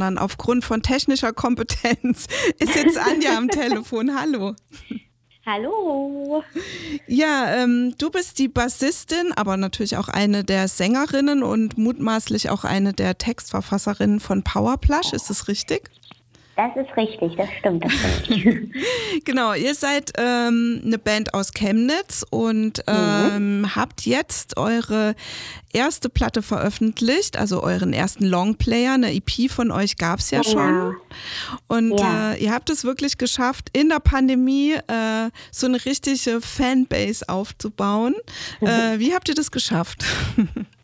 sondern aufgrund von technischer Kompetenz ist jetzt Anja am Telefon. Hallo. Hallo. Ja, ähm, du bist die Bassistin, aber natürlich auch eine der Sängerinnen und mutmaßlich auch eine der Textverfasserinnen von Powerplush. Ist das richtig? Das ist richtig, das stimmt, das stimmt. genau, ihr seid ähm, eine Band aus Chemnitz und mhm. ähm, mhm. habt jetzt eure erste Platte veröffentlicht, also euren ersten Longplayer, eine EP von euch gab es ja, ja, schon. Und ja. Äh, ihr habt es wirklich geschafft, in der Pandemie äh, so eine richtige Fanbase aufzubauen. Äh, wie habt ihr das geschafft?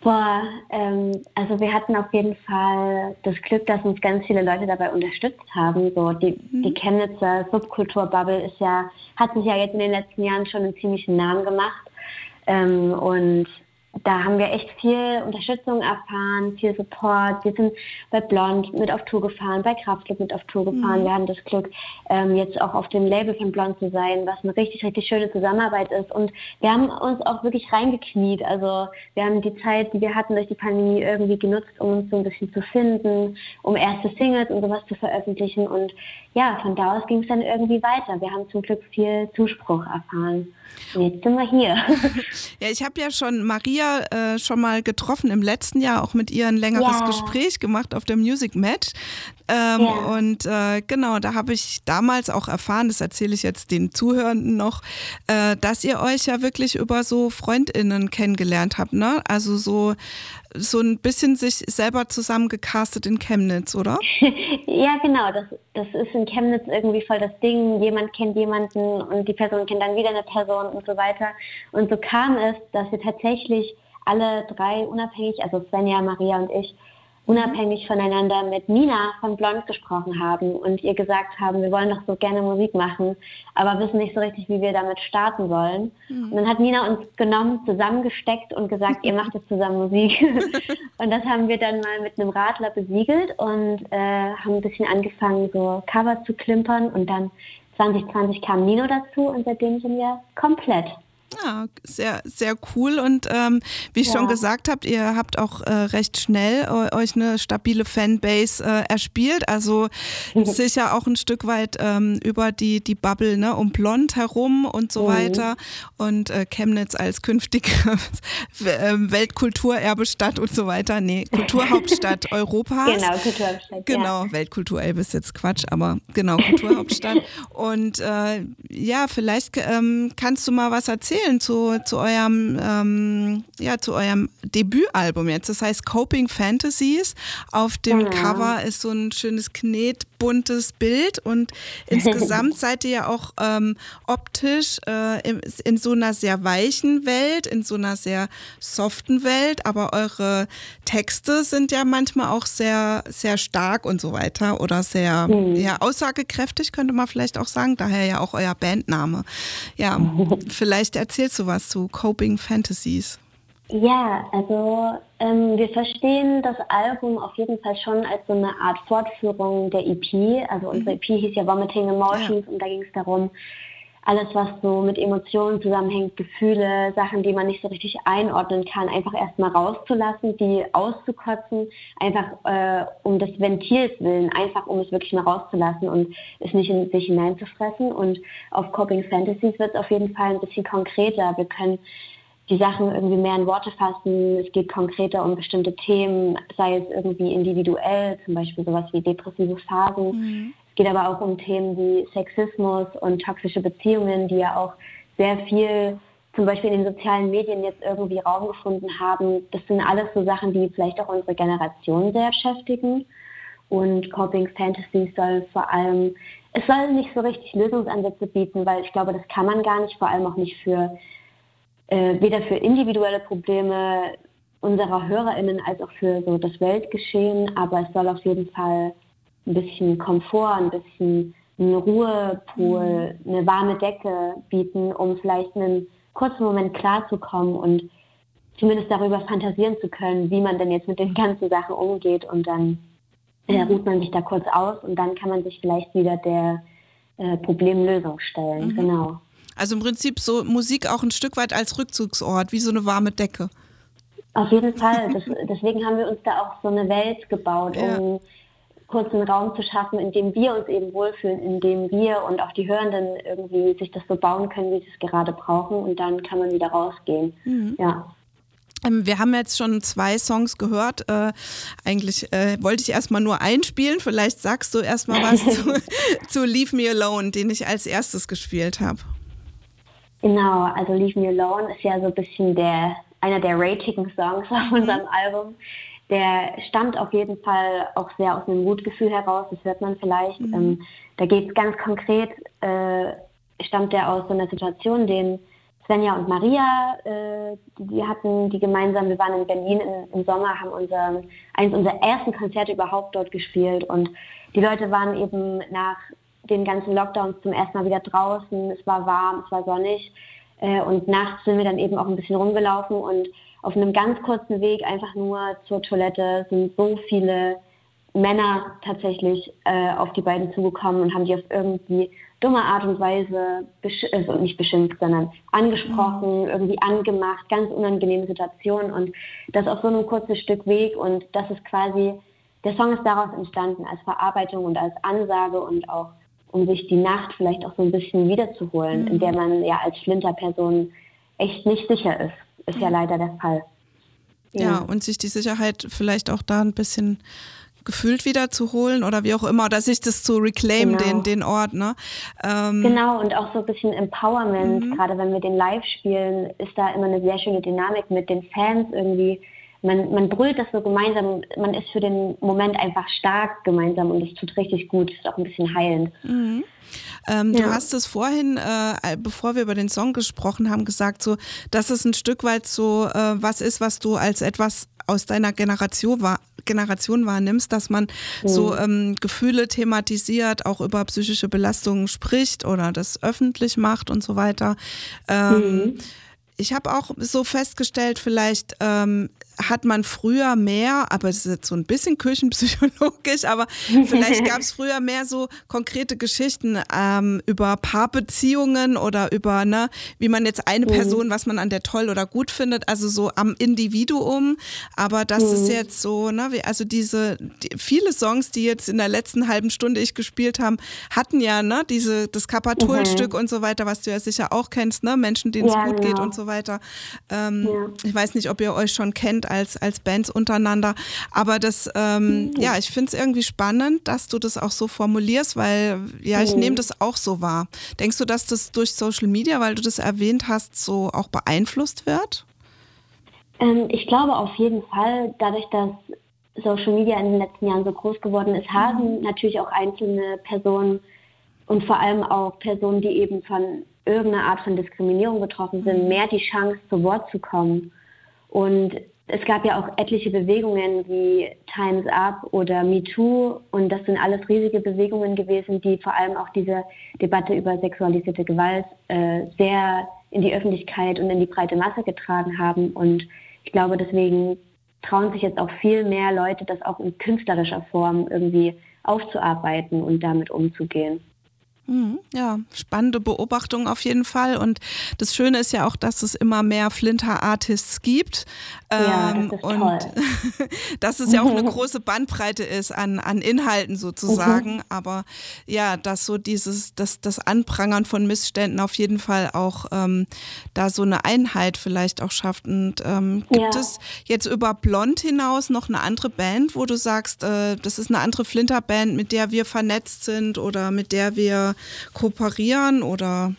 Boah, ähm, also wir hatten auf jeden Fall das Glück, dass uns ganz viele Leute dabei unterstützt haben. So die, mhm. die Chemnitzer Subkulturbubble ist ja, hat sich ja jetzt in den letzten Jahren schon einen ziemlichen Namen gemacht. Ähm, und da haben wir echt viel Unterstützung erfahren, viel Support. Wir sind bei Blond mit auf Tour gefahren, bei Kraftclub mit auf Tour gefahren. Mhm. Wir haben das Glück, ähm, jetzt auch auf dem Label von Blond zu sein, was eine richtig, richtig schöne Zusammenarbeit ist. Und wir haben uns auch wirklich reingekniet. Also wir haben die Zeit, die wir hatten durch die Pandemie irgendwie genutzt, um uns so ein bisschen zu finden, um erste Singles und sowas zu veröffentlichen. Und ja, von da aus ging es dann irgendwie weiter. Wir haben zum Glück viel Zuspruch erfahren. Und jetzt sind wir hier. Ja, ich habe ja schon Maria äh, schon mal getroffen im letzten Jahr, auch mit ihr ein längeres ja. Gespräch gemacht auf der Music Match. Ähm, ja. Und äh, genau, da habe ich damals auch erfahren, das erzähle ich jetzt den Zuhörenden noch, äh, dass ihr euch ja wirklich über so FreundInnen kennengelernt habt, ne? Also so, so ein bisschen sich selber zusammengecastet in Chemnitz, oder? ja, genau. Das, das ist in Chemnitz irgendwie voll das Ding. Jemand kennt jemanden und die Person kennt dann wieder eine Person und so weiter. Und so kam es, dass wir tatsächlich alle drei unabhängig, also Svenja, Maria und ich, unabhängig voneinander mit Nina von Blond gesprochen haben und ihr gesagt haben, wir wollen doch so gerne Musik machen, aber wissen nicht so richtig, wie wir damit starten wollen. Mhm. Und dann hat Nina uns genommen, zusammengesteckt und gesagt, ihr macht jetzt zusammen Musik. und das haben wir dann mal mit einem Radler besiegelt und äh, haben ein bisschen angefangen, so Cover zu klimpern und dann 2020 kam Nino dazu und seitdem sind wir komplett. Ja, sehr, sehr cool. Und ähm, wie ich ja. schon gesagt habt, ihr habt auch äh, recht schnell äh, euch eine stabile Fanbase äh, erspielt. Also sicher auch ein Stück weit ähm, über die, die Bubble ne, um Blond herum und so mhm. weiter. Und äh, Chemnitz als künftige ähm, Weltkulturerbestadt und so weiter. Nee, Kulturhauptstadt Europas. Genau, Kulturhauptstadt. Genau, ja. Weltkulturelbe ist jetzt Quatsch, aber genau, Kulturhauptstadt. und äh, ja, vielleicht ähm, kannst du mal was erzählen erzählen zu, zu eurem ähm, ja zu eurem Debütalbum jetzt. Das heißt Coping Fantasies. Auf dem ja. Cover ist so ein schönes knetbuntes Bild und insgesamt seid ihr ja auch ähm, optisch äh, in, in, so einer sehr weichen Welt, in so einer sehr soften Welt, aber eure Texte sind ja manchmal auch sehr sehr stark und so weiter oder sehr mhm. ja, aussagekräftig könnte man vielleicht auch sagen. Daher ja auch euer Bandname. Ja, vielleicht erzählst du was zu Coping Fantasies? Ja, also ähm, wir verstehen das Album auf jeden Fall schon als so eine Art Fortführung der EP. Also unsere EP hieß ja Vomiting Emotions ja. und da ging es darum, alles, was so mit Emotionen zusammenhängt, Gefühle, Sachen, die man nicht so richtig einordnen kann, einfach erstmal rauszulassen, die auszukotzen, einfach äh, um des Ventils willen, einfach um es wirklich mal rauszulassen und es nicht in sich hineinzufressen. Und auf Coping Fantasies wird es auf jeden Fall ein bisschen konkreter. Wir können die Sachen irgendwie mehr in Worte fassen. Es geht konkreter um bestimmte Themen, sei es irgendwie individuell, zum Beispiel sowas wie depressive Phasen. Mhm geht aber auch um Themen wie Sexismus und toxische Beziehungen, die ja auch sehr viel zum Beispiel in den sozialen Medien jetzt irgendwie Raum gefunden haben. Das sind alles so Sachen, die vielleicht auch unsere Generation sehr beschäftigen. Und Coping Fantasy soll vor allem, es soll nicht so richtig Lösungsansätze bieten, weil ich glaube, das kann man gar nicht, vor allem auch nicht für, äh, weder für individuelle Probleme unserer HörerInnen als auch für so das Weltgeschehen, aber es soll auf jeden Fall ein bisschen Komfort, ein bisschen einen Ruhepool, mhm. eine warme Decke bieten, um vielleicht einen kurzen Moment klarzukommen und zumindest darüber fantasieren zu können, wie man denn jetzt mit den ganzen Sachen umgeht und dann äh, ruht man sich da kurz aus und dann kann man sich vielleicht wieder der äh, Problemlösung stellen. Mhm. Genau. Also im Prinzip so Musik auch ein Stück weit als Rückzugsort, wie so eine warme Decke. Auf jeden Fall. Das, deswegen haben wir uns da auch so eine Welt gebaut, ja. Kurzen Raum zu schaffen, in dem wir uns eben wohlfühlen, in dem wir und auch die Hörenden irgendwie sich das so bauen können, wie sie es gerade brauchen und dann kann man wieder rausgehen. Mhm. Ja. Ähm, wir haben jetzt schon zwei Songs gehört. Äh, eigentlich äh, wollte ich erstmal nur einspielen. Vielleicht sagst du erstmal was zu, zu Leave Me Alone, den ich als erstes gespielt habe. Genau, also Leave Me Alone ist ja so ein bisschen der, einer der ratigen Songs auf unserem mhm. Album. Der stammt auf jeden Fall auch sehr aus einem Mutgefühl heraus, das hört man vielleicht. Mhm. Ähm, da geht es ganz konkret, äh, stammt der aus so einer Situation, den Svenja und Maria, äh, die, die, hatten die gemeinsam, wir waren in Berlin in, im Sommer, haben unser, eines unserer ersten Konzerte überhaupt dort gespielt und die Leute waren eben nach den ganzen Lockdowns zum ersten Mal wieder draußen, es war warm, es war sonnig äh, und nachts sind wir dann eben auch ein bisschen rumgelaufen und auf einem ganz kurzen Weg einfach nur zur Toilette sind so viele Männer tatsächlich äh, auf die beiden zugekommen und haben die auf irgendwie dumme Art und Weise, also nicht beschimpft, sondern angesprochen, mhm. irgendwie angemacht, ganz unangenehme Situationen und das auf so einem kurzen Stück Weg und das ist quasi, der Song ist daraus entstanden als Verarbeitung und als Ansage und auch um sich die Nacht vielleicht auch so ein bisschen wiederzuholen, mhm. in der man ja als Flinterperson echt nicht sicher ist. Ist ja leider der Fall. Ja. ja, und sich die Sicherheit vielleicht auch da ein bisschen gefühlt wieder zu holen oder wie auch immer, oder sich das zu reclaim, genau. den, den Ort. Ne? Ähm genau, und auch so ein bisschen Empowerment, mhm. gerade wenn wir den live spielen, ist da immer eine sehr schöne Dynamik mit den Fans irgendwie. Man, man brüllt das so gemeinsam, man ist für den Moment einfach stark gemeinsam und es tut richtig gut, es ist auch ein bisschen heilend. Mhm. Ähm, ja. Du hast es vorhin, äh, bevor wir über den Song gesprochen haben, gesagt, so, dass es ein Stück weit so äh, was ist, was du als etwas aus deiner Generation, wahr, Generation wahrnimmst, dass man mhm. so ähm, Gefühle thematisiert, auch über psychische Belastungen spricht oder das öffentlich macht und so weiter. Ähm, mhm. Ich habe auch so festgestellt, vielleicht ähm, hat man früher mehr, aber das ist jetzt so ein bisschen küchenpsychologisch, aber vielleicht gab es früher mehr so konkrete Geschichten ähm, über Paarbeziehungen oder über, ne, wie man jetzt eine mhm. Person, was man an der toll oder gut findet, also so am Individuum. Aber das mhm. ist jetzt so, ne, wie, also diese die, viele Songs, die jetzt in der letzten halben Stunde ich gespielt haben, hatten ja, ne, diese, das Kapatulstück mhm. und so weiter, was du ja sicher auch kennst, ne, Menschen, denen es ja, gut genau. geht und so weiter. Ähm, ja. Ich weiß nicht, ob ihr euch schon kennt als, als Bands untereinander. Aber das, ähm, mhm. ja, ich finde es irgendwie spannend, dass du das auch so formulierst, weil ja, ich mhm. nehme das auch so wahr. Denkst du, dass das durch Social Media, weil du das erwähnt hast, so auch beeinflusst wird? Ähm, ich glaube auf jeden Fall, dadurch, dass Social Media in den letzten Jahren so groß geworden ist, haben mhm. natürlich auch einzelne Personen und vor allem auch Personen, die eben von irgendeiner Art von Diskriminierung betroffen sind, mhm. mehr die Chance, zu Wort zu kommen. Und es gab ja auch etliche Bewegungen wie Times Up oder MeToo und das sind alles riesige Bewegungen gewesen, die vor allem auch diese Debatte über sexualisierte Gewalt äh, sehr in die Öffentlichkeit und in die breite Masse getragen haben. Und ich glaube, deswegen trauen sich jetzt auch viel mehr Leute, das auch in künstlerischer Form irgendwie aufzuarbeiten und damit umzugehen. Mhm, ja, spannende Beobachtung auf jeden Fall. Und das Schöne ist ja auch, dass es immer mehr Flinter-Artists gibt. Ja, ähm, das und toll. dass es ja auch eine große Bandbreite ist an, an Inhalten sozusagen. Mhm. Aber ja, dass so dieses, das, das Anprangern von Missständen auf jeden Fall auch ähm, da so eine Einheit vielleicht auch schafft. Und ähm, gibt ja. es jetzt über Blond hinaus noch eine andere Band, wo du sagst, äh, das ist eine andere Flinter-Band, mit der wir vernetzt sind oder mit der wir kooperieren oder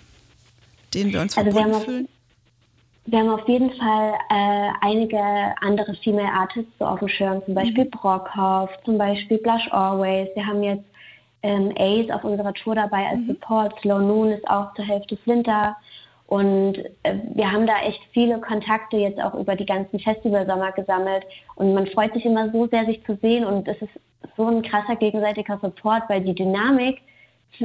denen wir uns also verbunden wir fühlen? wir haben auf jeden Fall äh, einige andere Female Artists so auf dem Schirm, zum Beispiel mhm. Brockhoff, zum Beispiel Blush Always. Wir haben jetzt ähm, Ace auf unserer Tour dabei als mhm. Support. Slow Noon ist auch zur Hälfte Flinter. Und äh, wir haben da echt viele Kontakte jetzt auch über die ganzen Festivalsommer gesammelt. Und man freut sich immer so sehr, sich zu sehen. Und es ist so ein krasser gegenseitiger Support, weil die Dynamik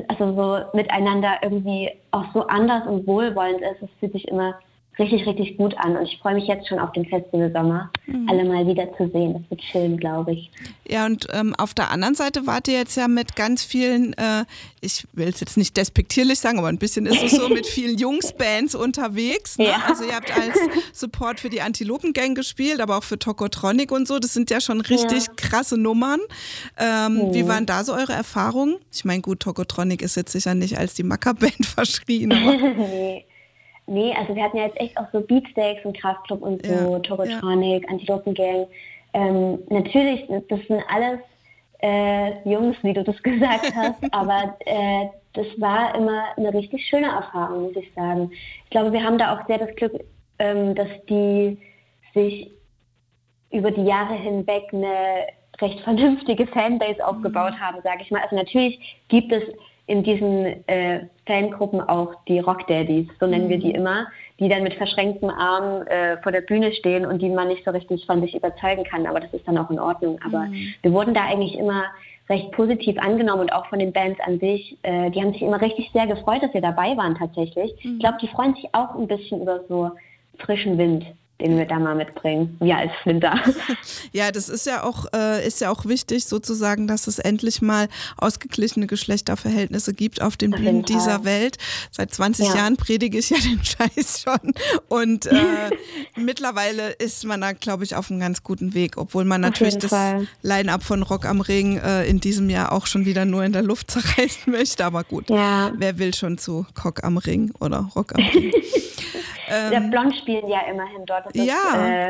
also so miteinander irgendwie auch so anders und wohlwollend ist. Es fühlt sich immer richtig, richtig gut an. Und ich freue mich jetzt schon auf den Festival Sommer, mhm. alle mal wieder zu sehen. Das wird schön, glaube ich. Ja, und ähm, auf der anderen Seite wart ihr jetzt ja mit ganz vielen, äh, ich will es jetzt nicht despektierlich sagen, aber ein bisschen ist es so, mit vielen Jungsbands unterwegs. Ne? Ja. Also ihr habt als Support für die Antilopen-Gang gespielt, aber auch für Tokotronic und so. Das sind ja schon richtig ja. krasse Nummern. Ähm, mhm. Wie waren da so eure Erfahrungen? Ich meine, gut, Tokotronic ist jetzt sicher nicht als die Macker-Band verschrien, aber... nee. Nee, also wir hatten ja jetzt echt auch so Beatsteaks und Kraftclub und so, ja, Tokotronic, ja. Antilopengang. Ähm, natürlich, das sind alles äh, Jungs, wie du das gesagt hast, aber äh, das war immer eine richtig schöne Erfahrung, muss ich sagen. Ich glaube, wir haben da auch sehr das Glück, ähm, dass die sich über die Jahre hinweg eine recht vernünftige Fanbase aufgebaut mhm. haben, sage ich mal. Also natürlich gibt es in diesen äh, Fangruppen auch die Rock Daddies, so nennen mhm. wir die mhm. immer, die dann mit verschränkten Armen äh, vor der Bühne stehen und die man nicht so richtig von sich überzeugen kann. Aber das ist dann auch in Ordnung. Aber mhm. wir wurden da eigentlich immer recht positiv angenommen und auch von den Bands an sich. Äh, die haben sich immer richtig sehr gefreut, dass wir dabei waren tatsächlich. Mhm. Ich glaube, die freuen sich auch ein bisschen über so frischen Wind den wir da mal mitbringen, wir als Flinter. Ja, das ist ja auch, äh, ist ja auch wichtig sozusagen, dass es endlich mal ausgeglichene Geschlechterverhältnisse gibt auf den Bühnen dieser Welt. Seit 20 ja. Jahren predige ich ja den Scheiß schon und äh, mittlerweile ist man da, glaube ich, auf einem ganz guten Weg, obwohl man natürlich das Line-Up von Rock am Ring äh, in diesem Jahr auch schon wieder nur in der Luft zerreißen möchte, aber gut, ja. wer will schon zu Cock am Ring oder Rock am Ring? Ähm, der Blond spielen ja immerhin dort. Das ja.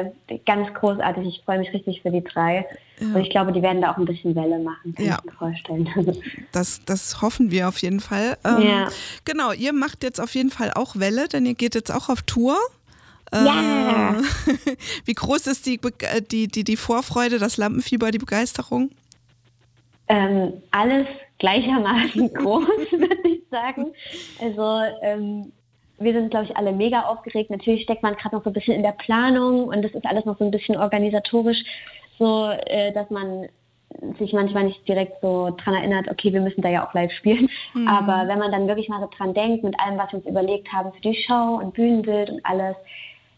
ist äh, ganz großartig. Ich freue mich richtig für die drei. Ja. Und ich glaube, die werden da auch ein bisschen Welle machen, kann ja. ich mir vorstellen. Das, das hoffen wir auf jeden Fall. Ähm, ja. Genau, ihr macht jetzt auf jeden Fall auch Welle, denn ihr geht jetzt auch auf Tour. Ja. Äh, wie groß ist die, äh, die, die, die Vorfreude, das Lampenfieber, die Begeisterung? Ähm, alles gleichermaßen groß, würde ich sagen. Also ähm, wir sind, glaube ich, alle mega aufgeregt. Natürlich steckt man gerade noch so ein bisschen in der Planung und das ist alles noch so ein bisschen organisatorisch, so äh, dass man sich manchmal nicht direkt so dran erinnert, okay, wir müssen da ja auch live spielen. Mhm. Aber wenn man dann wirklich mal so dran denkt, mit allem, was wir uns überlegt haben für die Show und Bühnenbild und alles,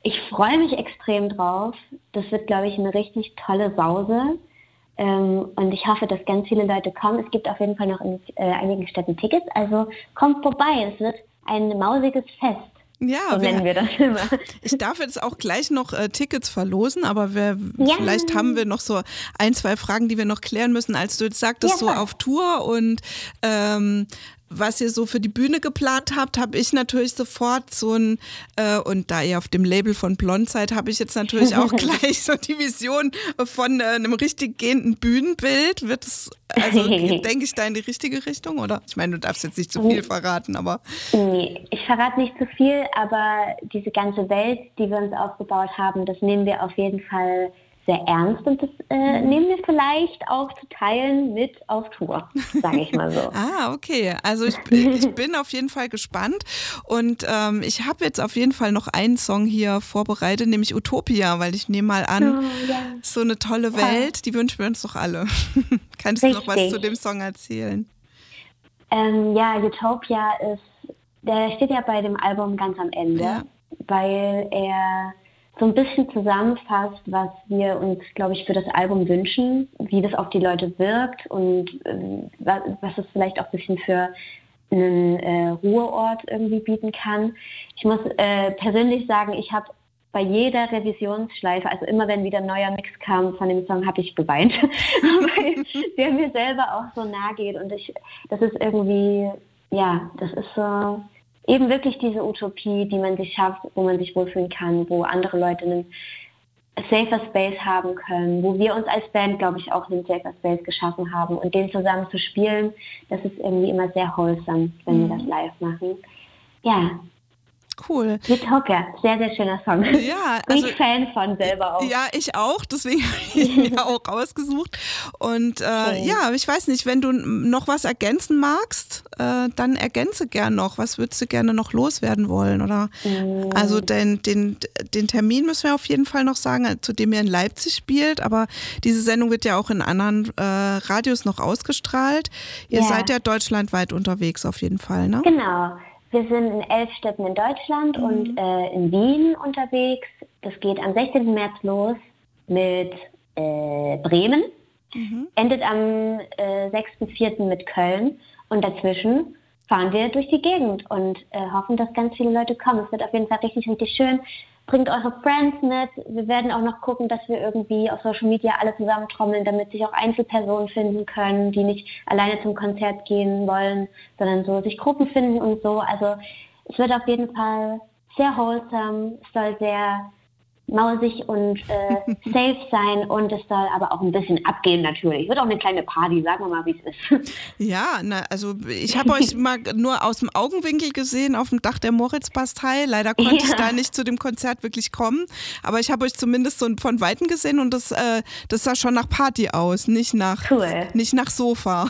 ich freue mich extrem drauf. Das wird, glaube ich, eine richtig tolle Sause. Ähm, und ich hoffe, dass ganz viele Leute kommen. Es gibt auf jeden Fall noch in äh, einigen Städten Tickets. Also kommt vorbei. Es wird ein mausiges Fest. Ja, so nennen wir, wir das immer. Ich darf jetzt auch gleich noch äh, Tickets verlosen, aber wir, ja. vielleicht haben wir noch so ein, zwei Fragen, die wir noch klären müssen. Als du jetzt sagtest, ja, so auf Tour und ähm, was ihr so für die Bühne geplant habt, habe ich natürlich sofort so ein, äh, und da ihr auf dem Label von Blond seid, habe ich jetzt natürlich auch gleich so die Vision von äh, einem richtig gehenden Bühnenbild. Wird es, also denke ich da in die richtige Richtung, oder? Ich meine, du darfst jetzt nicht zu viel verraten, aber. Nee, ich verrate nicht zu viel, aber diese ganze Welt, die wir uns aufgebaut haben, das nehmen wir auf jeden Fall sehr ernst und das äh, nehmen wir vielleicht auch zu teilen mit auf Tour, sage ich mal so. ah, okay. Also ich, ich, bin auf jeden Fall gespannt und ähm, ich habe jetzt auf jeden Fall noch einen Song hier vorbereitet, nämlich Utopia, weil ich nehme mal an, oh, ja. so eine tolle Welt, die wünschen wir uns doch alle. Kannst du noch was zu dem Song erzählen? Ähm, ja, Utopia ist, der steht ja bei dem Album ganz am Ende, ja. weil er so ein bisschen zusammenfasst, was wir uns, glaube ich, für das Album wünschen, wie das auf die Leute wirkt und äh, was, was es vielleicht auch ein bisschen für einen äh, Ruheort irgendwie bieten kann. Ich muss äh, persönlich sagen, ich habe bei jeder Revisionsschleife, also immer wenn wieder ein neuer Mix kam von dem Song, habe ich geweint, weil der mir selber auch so nahe geht und ich, das ist irgendwie, ja, das ist so eben wirklich diese Utopie, die man sich schafft, wo man sich wohlfühlen kann, wo andere Leute einen safer Space haben können, wo wir uns als Band, glaube ich, auch einen safer Space geschaffen haben und den zusammen zu spielen, das ist irgendwie immer sehr wholesome, wenn mhm. wir das live machen. Ja, Cool. Utopia, sehr, sehr schöner Song. Ja, Bin also, ich Fan von selber auch. Ja, ich auch, deswegen habe ich ihn mir auch rausgesucht. Und äh, okay. ja, ich weiß nicht, wenn du noch was ergänzen magst, äh, dann ergänze gern noch. Was würdest du gerne noch loswerden wollen? Oder mm. also den, den, den Termin müssen wir auf jeden Fall noch sagen, zu dem ihr in Leipzig spielt, aber diese Sendung wird ja auch in anderen äh, Radios noch ausgestrahlt. Ihr ja. seid ja deutschlandweit unterwegs auf jeden Fall, ne? Genau. Wir sind in elf Städten in Deutschland mhm. und äh, in Wien unterwegs. Das geht am 16. März los mit äh, Bremen, mhm. endet am äh, 6.4. mit Köln und dazwischen fahren wir durch die Gegend und äh, hoffen, dass ganz viele Leute kommen. Es wird auf jeden Fall richtig, richtig schön. Bringt eure Friends mit. Wir werden auch noch gucken, dass wir irgendwie auf Social Media alle zusammentrommeln, damit sich auch Einzelpersonen finden können, die nicht alleine zum Konzert gehen wollen, sondern so sich Gruppen finden und so. Also es wird auf jeden Fall sehr wholesome. Es soll sehr mausig und äh, safe sein und es soll aber auch ein bisschen abgehen natürlich. Wird auch eine kleine Party, sagen wir mal, wie es ist. Ja, na, also ich habe euch mal nur aus dem Augenwinkel gesehen auf dem Dach der Moritz-Bastei. Leider konnte ja. ich da nicht zu dem Konzert wirklich kommen, aber ich habe euch zumindest so von Weitem gesehen und das, äh, das sah schon nach Party aus, nicht nach, cool. nicht nach Sofa.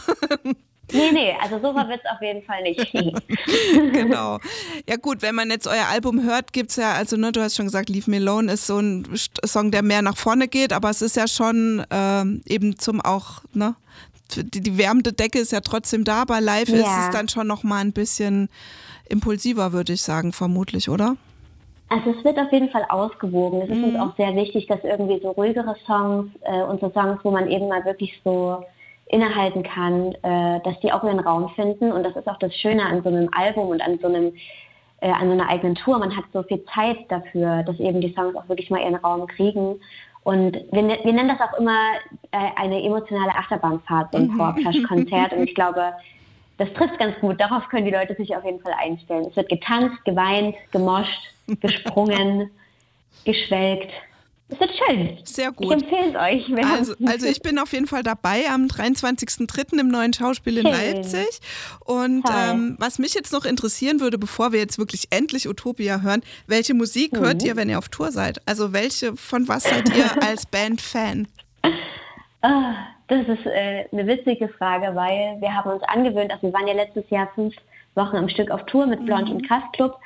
Nee, nee, also so wird es auf jeden Fall nicht. genau. Ja gut, wenn man jetzt euer Album hört, gibt es ja, also ne, du hast schon gesagt, Leave Me Alone ist so ein Song, der mehr nach vorne geht, aber es ist ja schon ähm, eben zum auch, ne, die, die wärmende Decke ist ja trotzdem da, aber live ja. ist es dann schon nochmal ein bisschen impulsiver, würde ich sagen, vermutlich, oder? Also es wird auf jeden Fall ausgewogen. Es ist mhm. uns auch sehr wichtig, dass irgendwie so ruhigere Songs äh, und so Songs, wo man eben mal wirklich so innehalten kann, äh, dass die auch ihren Raum finden. Und das ist auch das Schöne an so einem Album und an so einem äh, an so einer eigenen Tour. Man hat so viel Zeit dafür, dass eben die Songs auch wirklich mal ihren Raum kriegen. Und wir, ne-, wir nennen das auch immer äh, eine emotionale Achterbahnfahrt, so ein mhm. Vorplasch-Konzert. Und ich glaube, das trifft ganz gut. Darauf können die Leute sich auf jeden Fall einstellen. Es wird getanzt, geweint, gemoscht, gesprungen, geschwelgt. Es wird schön. Sehr gut. Ich empfehle es euch. Also, also, ich bin auf jeden Fall dabei am 23.03. im neuen Schauspiel in schön. Leipzig. Und ähm, was mich jetzt noch interessieren würde, bevor wir jetzt wirklich endlich Utopia hören, welche Musik mhm. hört ihr, wenn ihr auf Tour seid? Also welche, von was seid ihr als Band Fan? Ah, das ist äh, eine witzige Frage, weil wir haben uns angewöhnt, also wir waren ja letztes Jahr fünf Wochen am Stück auf Tour mit Blond mhm. und Kraftclub.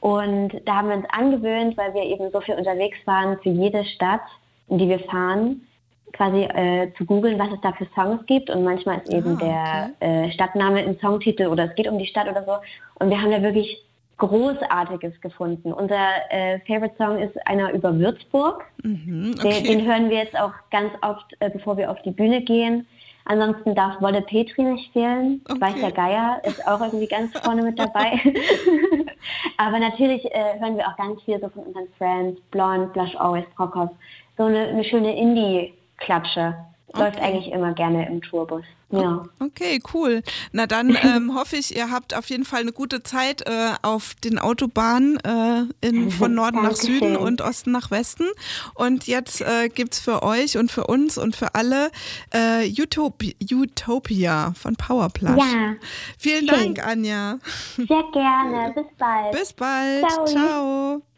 Und da haben wir uns angewöhnt, weil wir eben so viel unterwegs waren, für jede Stadt, in die wir fahren, quasi äh, zu googeln, was es da für Songs gibt. Und manchmal ist eben ah, okay. der äh, Stadtname im Songtitel oder es geht um die Stadt oder so. Und wir haben da wirklich Großartiges gefunden. Unser äh, Favorite Song ist einer über Würzburg. Mhm, okay. den, den, hören wir jetzt auch ganz oft, äh, bevor wir auf die Bühne gehen. Ansonsten darf Wolle Petri nicht fehlen. Okay. Weißer Geier ist auch irgendwie ganz vorne mit dabei. Aber natürlich äh, hören wir auch ganz viel so von unseren Friends, Blonde, Blush Always, Prokop. So eine, eine schöne Indie-Klatsche. Okay. Läuft eigentlich immer gerne im Tourbus. Ja. Okay, cool. Na dann ähm, hoffe ich, ihr habt auf jeden Fall eine gute Zeit äh, auf den Autobahnen äh, in, von Norden nach Süden und Osten nach Westen. Und jetzt äh, gibt es für euch und für uns und für alle äh, Utopia, Utopia von Powerplus. Ja. Vielen Dank, Anja. Sehr gerne. Bis bald. Bis bald. Ciao. Ciao.